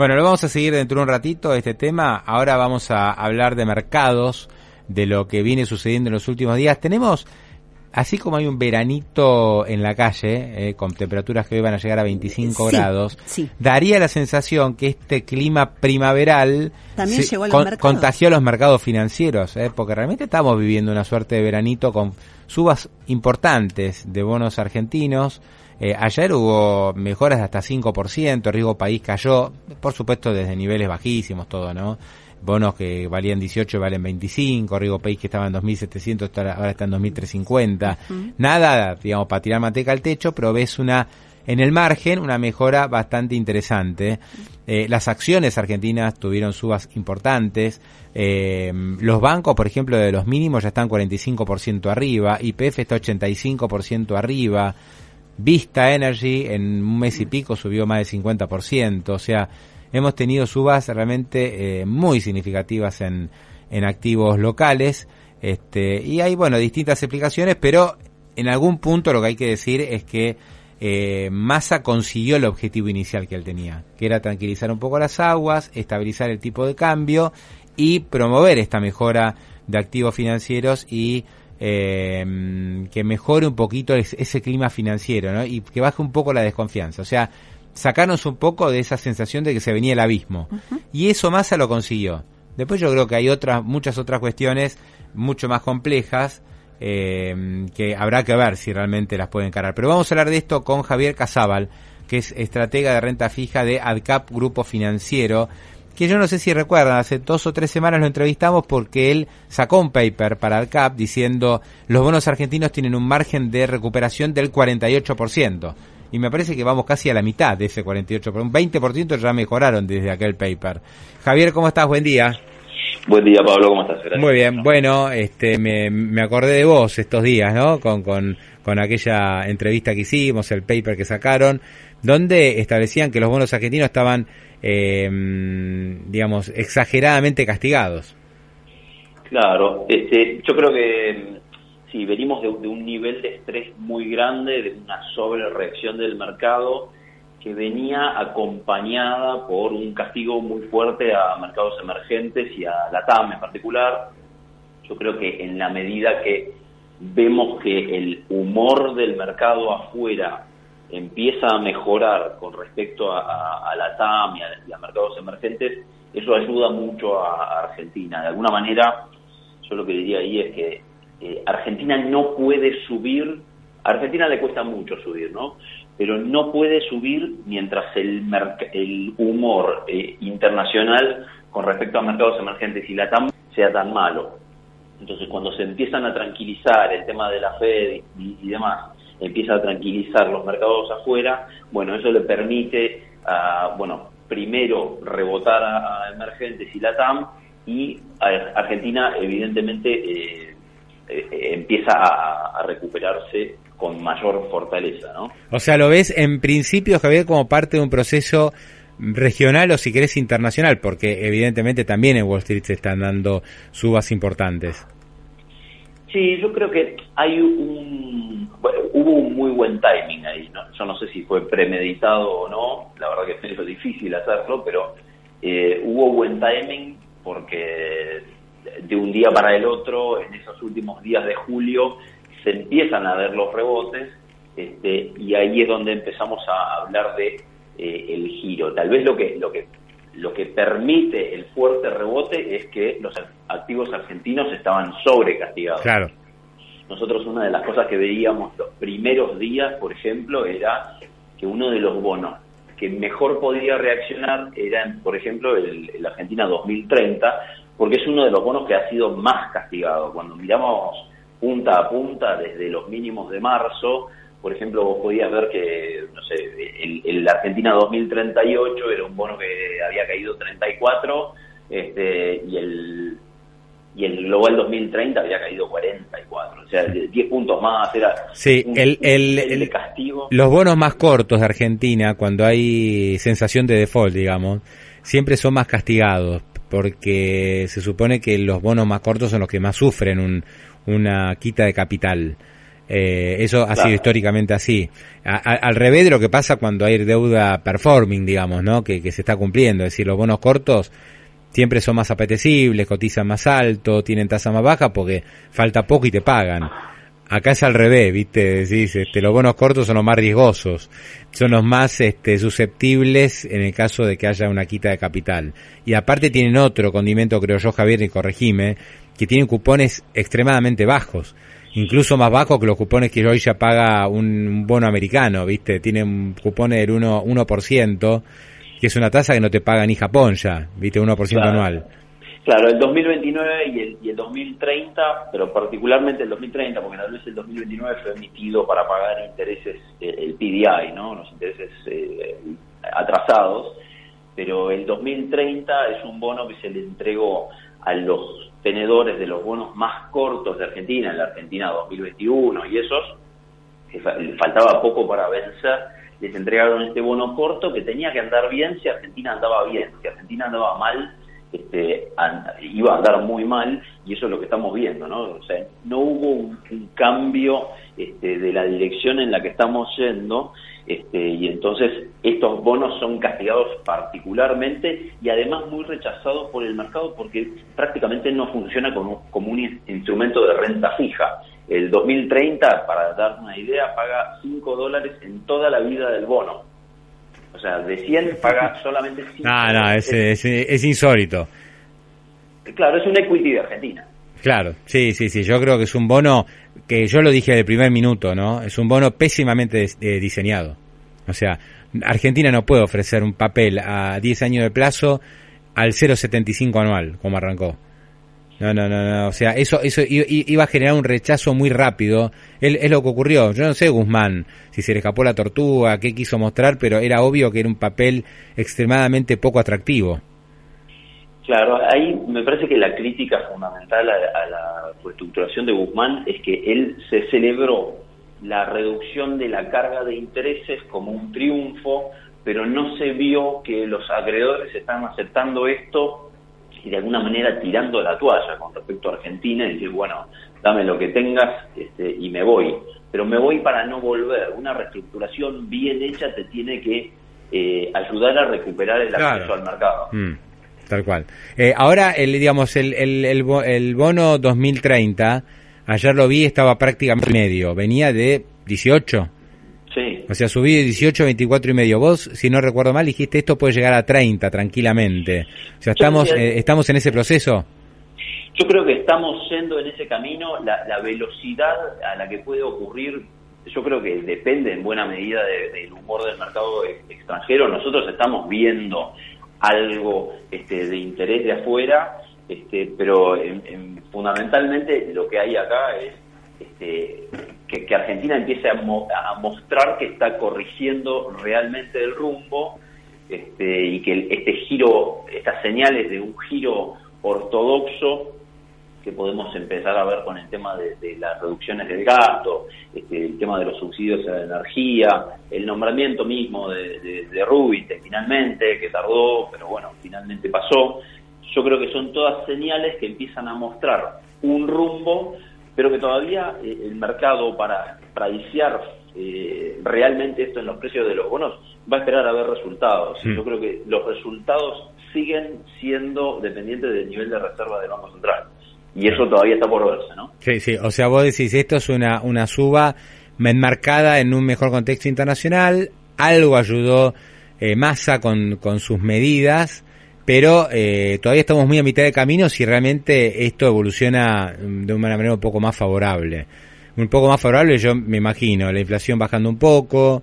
Bueno, lo vamos a seguir dentro de un ratito este tema. Ahora vamos a hablar de mercados, de lo que viene sucediendo en los últimos días. Tenemos así como hay un veranito en la calle, eh, con temperaturas que hoy van a llegar a 25 grados, daría la sensación que este clima primaveral También contagió a los mercados financieros, eh, porque realmente estamos viviendo una suerte de veranito con subas importantes de bonos argentinos. Eh, ayer hubo mejoras de hasta 5%, el riesgo país cayó, por supuesto desde niveles bajísimos todo, ¿no? bonos que valían 18 valen 25, Rigo País que estaba en 2.700 ahora está en 2.350. Nada, digamos, para tirar manteca al techo, pero ves una en el margen una mejora bastante interesante. Eh, las acciones argentinas tuvieron subas importantes. Eh, los bancos, por ejemplo, de los mínimos ya están 45% arriba. IPF está 85% arriba. Vista Energy en un mes y pico subió más del 50%. O sea, hemos tenido subas realmente eh, muy significativas en, en activos locales. Este, y hay, bueno, distintas explicaciones, pero en algún punto lo que hay que decir es que eh, Massa consiguió el objetivo inicial que él tenía, que era tranquilizar un poco las aguas, estabilizar el tipo de cambio y promover esta mejora de activos financieros y eh, que mejore un poquito ese clima financiero ¿no? y que baje un poco la desconfianza. O sea, sacarnos un poco de esa sensación de que se venía el abismo. Y eso Massa lo consiguió. Después yo creo que hay otras, muchas otras cuestiones mucho más complejas eh, que habrá que ver si realmente las pueden encarar. Pero vamos a hablar de esto con Javier Casábal, que es estratega de renta fija de ADCAP Grupo Financiero, que yo no sé si recuerdan, hace dos o tres semanas lo entrevistamos porque él sacó un paper para ADCAP diciendo los bonos argentinos tienen un margen de recuperación del 48% y me parece que vamos casi a la mitad de ese 48%, un 20% ya mejoraron desde aquel paper. Javier, ¿cómo estás? Buen día. Buen día, Pablo, ¿cómo estás? Muy bien, bueno, este, me, me acordé de vos estos días, ¿no? Con, con, con aquella entrevista que hicimos, el paper que sacaron, donde establecían que los bonos argentinos estaban, eh, digamos, exageradamente castigados. Claro, este, yo creo que sí, venimos de, un nivel de estrés muy grande, de una sobrereacción del mercado que venía acompañada por un castigo muy fuerte a mercados emergentes y a la TAM en particular. Yo creo que en la medida que vemos que el humor del mercado afuera empieza a mejorar con respecto a, la TAM y a, mercados emergentes, eso ayuda mucho a Argentina. De alguna manera, yo lo que diría ahí es que eh, Argentina no puede subir, a Argentina le cuesta mucho subir, ¿no? Pero no puede subir mientras el, el humor eh, internacional con respecto a mercados emergentes y la TAM sea tan malo. Entonces, cuando se empiezan a tranquilizar el tema de la Fed y, demás, empieza a tranquilizar los mercados afuera, bueno, eso le permite, bueno, primero rebotar a, emergentes y la TAM y Argentina, evidentemente, eh, eh, empieza a, recuperarse con mayor fortaleza, ¿no? O sea, lo ves en principio, Javier, como parte de un proceso regional o si querés internacional, porque evidentemente también en Wall Street se están dando subas importantes. Sí, yo creo que hay un hubo un muy buen timing ahí, ¿no? yo no sé si fue premeditado o no, la verdad que es difícil hacerlo, pero eh, hubo buen timing porque de un día para el otro, en esos últimos días de julio, se empiezan a ver los rebotes este, y ahí es donde empezamos a hablar de eh, el giro. Tal vez lo que, lo que lo que permite el fuerte rebote es que los activos argentinos estaban sobrecastigados. Claro. Nosotros una de las cosas que veíamos los primeros días, por ejemplo, era que uno de los bonos que mejor podía reaccionar era, por ejemplo, el, el Argentina 2030, porque es uno de los bonos que ha sido más castigado. Cuando miramos punta a punta desde los mínimos de marzo, por ejemplo, vos podías ver que, no sé, el, Argentina 2038 era un bono que había caído 34 este, y el y el Global 2030 había caído 44, o sea, 10 puntos más, era sí, el, el, castigo. Los bonos más cortos de Argentina, cuando hay sensación de default, digamos, siempre son más castigados, porque se supone que los bonos más cortos son los que más sufren una quita de capital. Eh, eso ha sido históricamente así. al revés de lo que pasa cuando hay deuda performing, digamos, ¿no? Que, que se está cumpliendo. Es decir, los bonos cortos siempre son más apetecibles, cotizan más alto, tienen tasa más baja porque falta poco y te pagan. Acá es al revés, ¿viste? Decís, este, los bonos cortos son los más riesgosos, son los más este, susceptibles en el caso de que haya una quita de capital. Y aparte tienen otro condimento, creo yo, Javier, y corregime, que tienen cupones extremadamente bajos, incluso más bajos que los cupones que hoy ya paga un, bono americano, ¿viste? Tienen cupones del 1%, 1% que es una tasa que no te paga ni Japón ya, viste, 1% anual. Claro, el 2029 y el, y el 2030, pero particularmente el 2030, porque tal vez el 2029 fue emitido para pagar intereses, eh, el PDI, ¿no? los intereses eh, atrasados, pero el 2030 es un bono que se le entregó a los tenedores de los bonos más cortos de Argentina, en la Argentina 2021 y esos, faltaba poco para vencer les entregaron este bono corto que tenía que andar bien si Argentina andaba bien, si Argentina andaba mal, este, iba a andar muy mal y eso es lo que estamos viendo, ¿no? O sea, no hubo un, cambio este, de la dirección en la que estamos yendo este, y entonces estos bonos son castigados particularmente y además muy rechazados por el mercado porque prácticamente no funciona como, como un instrumento de renta fija. El 2030, para dar una idea, paga 5 dólares en toda la vida del bono. O sea, de 100 paga solamente 5 No, no, es, es, insólito. Claro, es un equity de Argentina. Claro, sí, sí, sí. Yo creo que es un bono que yo lo dije del primer minuto, ¿no? Es un bono pésimamente eh, diseñado. O sea, Argentina no puede ofrecer un papel a 10 años de plazo al 0,75 anual, como arrancó. No, no, no, no. O sea, eso, eso iba a generar un rechazo muy rápido. Es, lo que ocurrió. Yo no sé, Guzmán, si se le escapó la tortuga, qué quiso mostrar, pero era obvio que era un papel extremadamente poco atractivo. Claro, ahí me parece que la crítica fundamental a, la reestructuración de Guzmán es que él se celebró la reducción de la carga de intereses como un triunfo, pero no se vio que los acreedores están aceptando esto y de alguna manera tirando la toalla con respecto a Argentina y decir, bueno, dame lo que tengas este, y me voy. Pero me voy para no volver. Una reestructuración bien hecha te tiene que eh, ayudar a recuperar el acceso al mercado. Mm, tal cual. Eh, ahora, el, digamos, el, el, el, bono 2030, ayer lo vi, estaba prácticamente medio. Venía de 18 o sea, subí de 18 a 24 y medio. Vos, si no recuerdo mal, dijiste esto puede llegar a 30 tranquilamente. O sea, estamos, eh, estamos en ese proceso. Yo creo que estamos yendo en ese camino. La, velocidad a la que puede ocurrir, yo creo que depende en buena medida del humor del mercado extranjero. Nosotros estamos viendo algo este, de interés de afuera, este, pero fundamentalmente lo que hay acá es este, que, Argentina empiece a, mostrar que está corrigiendo realmente el rumbo este, y que este giro, estas señales de un giro ortodoxo que podemos empezar a ver con el tema de, las reducciones del gasto, este, el tema de los subsidios a la energía, el nombramiento mismo de, de, de finalmente, que tardó, pero bueno, finalmente pasó. Yo creo que son todas señales que empiezan a mostrar un rumbo pero que todavía eh, el mercado para, para eh, realmente esto en los precios de los bonos va a esperar a ver resultados. Mm. Yo creo que los resultados siguen siendo dependientes del nivel de reserva del Banco Central. Y eso todavía está por verse, ¿no? Sí, sí. O sea, vos decís, esto es una, una suba enmarcada en un mejor contexto internacional. Algo ayudó eh, Massa con, con sus medidas pero eh, todavía estamos muy a mitad de camino si realmente esto evoluciona de una manera un poco más favorable. Un poco más favorable, yo me imagino, la inflación bajando un poco,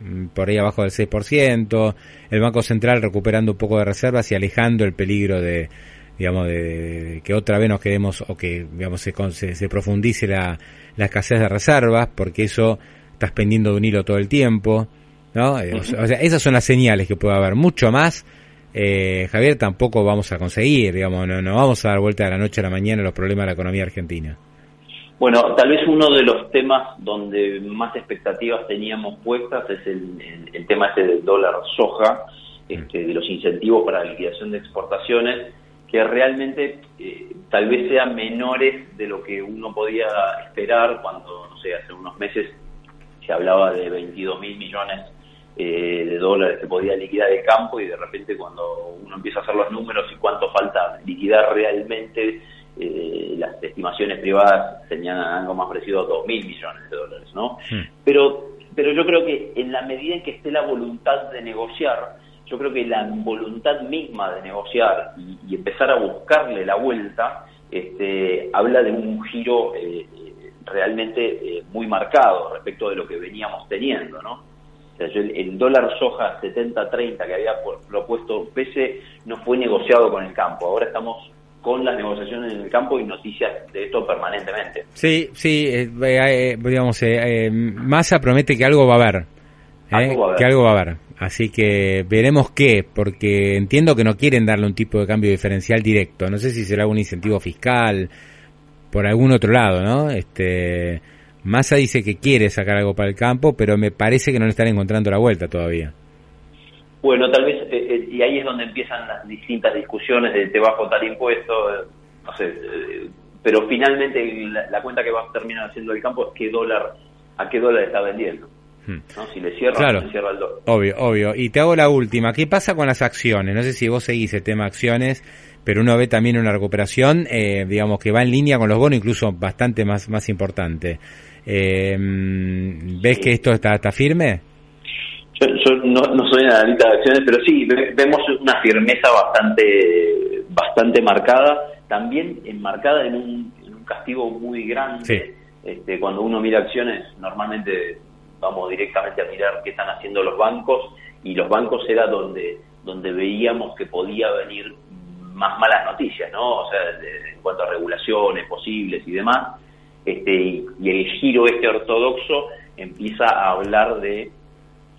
mm, por ahí abajo del 6%, el Banco Central recuperando un poco de reservas y alejando el peligro de, digamos, de, que otra vez nos quedemos o que, digamos, se, se, profundice la, la, escasez de reservas, porque eso estás pendiendo de un hilo todo el tiempo, ¿no? Eh, o sea, esas son las señales que puede haber, mucho más eh, Javier, tampoco vamos a conseguir, digamos, no, no vamos a dar vuelta de la noche a la mañana los problemas de la economía argentina. Bueno, tal vez uno de los temas donde más expectativas teníamos puestas es el, el, tema este del dólar soja, este, de los incentivos para la liquidación de exportaciones, que realmente eh, tal vez sean menores de lo que uno podía esperar cuando, no sé, hace unos meses se hablaba de 22 mil millones eh, de dólares que podía liquidar el campo y de repente cuando uno empieza a hacer los números y cuánto falta liquidar realmente, eh, las estimaciones privadas tenían algo más parecido a 2 mil millones de dólares, ¿no? Pero, pero yo creo que en la medida en que esté la voluntad de negociar, yo creo que la voluntad misma de negociar y, empezar a buscarle la vuelta, este, habla de un giro eh, realmente muy marcado respecto de lo que veníamos teniendo, ¿no? el, dólar soja 70-30 que había propuesto Pese no fue negociado con el campo. Ahora estamos con las negociaciones en el campo y noticias de esto permanentemente. Sí, sí, eh, eh, digamos, eh, Massa promete que algo va a haber. Que algo va a haber. Así que veremos qué, porque entiendo que no quieren darle un tipo de cambio diferencial directo. No sé si será un incentivo fiscal por algún otro lado, ¿no? Este, Massa dice que quiere sacar algo para el campo, pero me parece que no le están encontrando la vuelta todavía. Bueno, tal vez, eh, eh, y ahí es donde empiezan las distintas discusiones de te bajo tal impuesto, eh, no sé, pero finalmente la, cuenta que va a terminar haciendo el campo es qué dólar, a qué dólar está vendiendo. Hmm. ¿no? Si le cierra, claro. le cierra el. Obvio, obvio. Y te hago la última. ¿Qué pasa con las acciones? No sé si vos seguís el tema acciones pero uno ve también una recuperación, digamos, que va en línea con los bonos, incluso bastante más, más importante. Eh, ¿Ves que esto está, está firme? Yo, no, soy analista de acciones, pero sí, vemos una firmeza bastante, bastante marcada, también enmarcada en un, castigo muy grande. Este, cuando uno mira acciones, normalmente vamos directamente a mirar qué están haciendo los bancos, y los bancos era donde, donde veíamos que podía venir más malas noticias, ¿no? O sea, en cuanto a regulaciones posibles y demás este, y el giro este ortodoxo empieza a hablar de,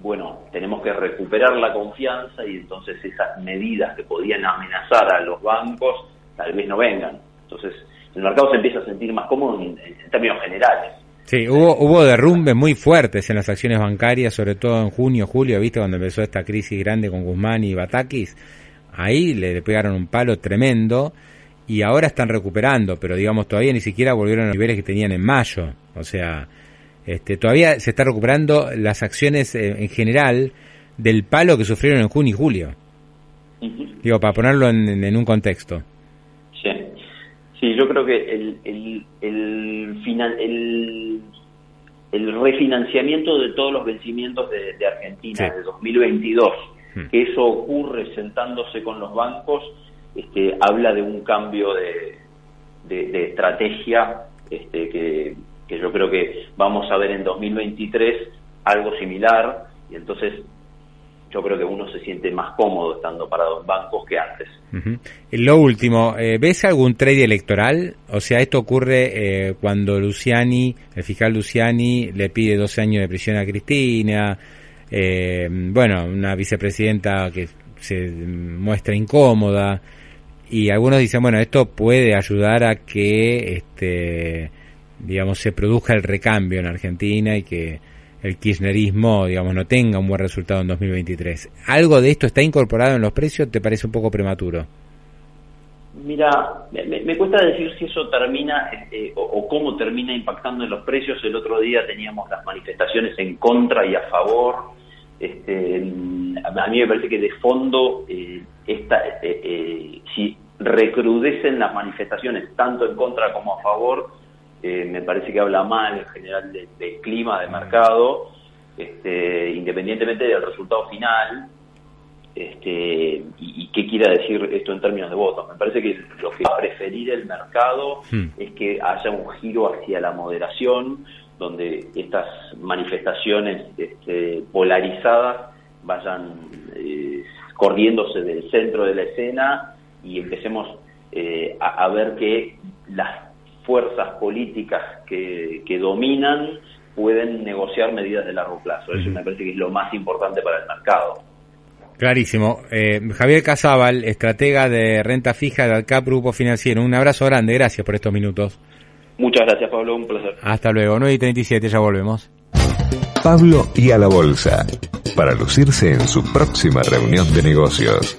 bueno, tenemos que recuperar la confianza y entonces esas medidas que podían amenazar a los bancos tal vez no vengan. Entonces el mercado se empieza a sentir más cómodo en, términos generales. Sí, hubo, hubo derrumbes muy fuertes en las acciones bancarias, sobre todo en junio, julio, ¿viste? Cuando empezó esta crisis grande con Guzmán y Batakis. Ahí le pegaron un palo tremendo y ahora están recuperando, pero digamos todavía ni siquiera volvieron a los niveles que tenían en mayo. O sea, este, todavía se está recuperando las acciones eh, en general del palo que sufrieron en junio y julio. Digo, para ponerlo en, un contexto. Sí. sí, yo creo que el, el, el, final, el, el refinanciamiento de todos los vencimientos de, Argentina de 2022, hmm. que eso ocurre sentándose con los bancos, este, habla de un cambio de, de, estrategia este, que, yo creo que vamos a ver en 2023 algo similar y entonces yo creo que uno se siente más cómodo estando parado en bancos que antes. Lo último, eh, ¿ves algún trade electoral? O sea, esto ocurre eh, cuando Luciani, el fiscal Luciani, le pide 12 años de prisión a Cristina, eh, bueno, una vicepresidenta que se muestra incómoda y algunos dicen, bueno, esto puede ayudar a que, este, digamos, se produzca el recambio en Argentina y que el kirchnerismo, digamos, no tenga un buen resultado en 2023. ¿Algo de esto está incorporado en los precios? ¿Te parece un poco prematuro? Mira, me, cuesta decir si eso termina este, o, cómo termina impactando en los precios. El otro día teníamos las manifestaciones en contra y a favor. Este, a mí me parece que de fondo eh, esta, eh, eh, si recrudecen las manifestaciones tanto en contra como a favor, eh, me parece que habla mal en general del clima de mercado, este, independientemente del resultado final, este, y, qué quiera decir esto en términos de votos. Me parece que lo que va a preferir el mercado hmm. es que haya un giro hacia la moderación, donde estas manifestaciones este, polarizadas vayan eh, corriéndose del centro de la escena y empecemos eh, a, ver que las fuerzas políticas que, que, dominan pueden negociar medidas de largo plazo. Eso me parece que es lo más importante para el mercado. Clarísimo. Eh, Javier Casábal, estratega de renta fija de Alcap Grupo Financiero. Un abrazo grande, gracias por estos minutos. Muchas gracias, Pablo, un placer. Hasta luego, 9 y 37, ya volvemos. Pablo y a la bolsa, para lucirse en su próxima reunión de negocios.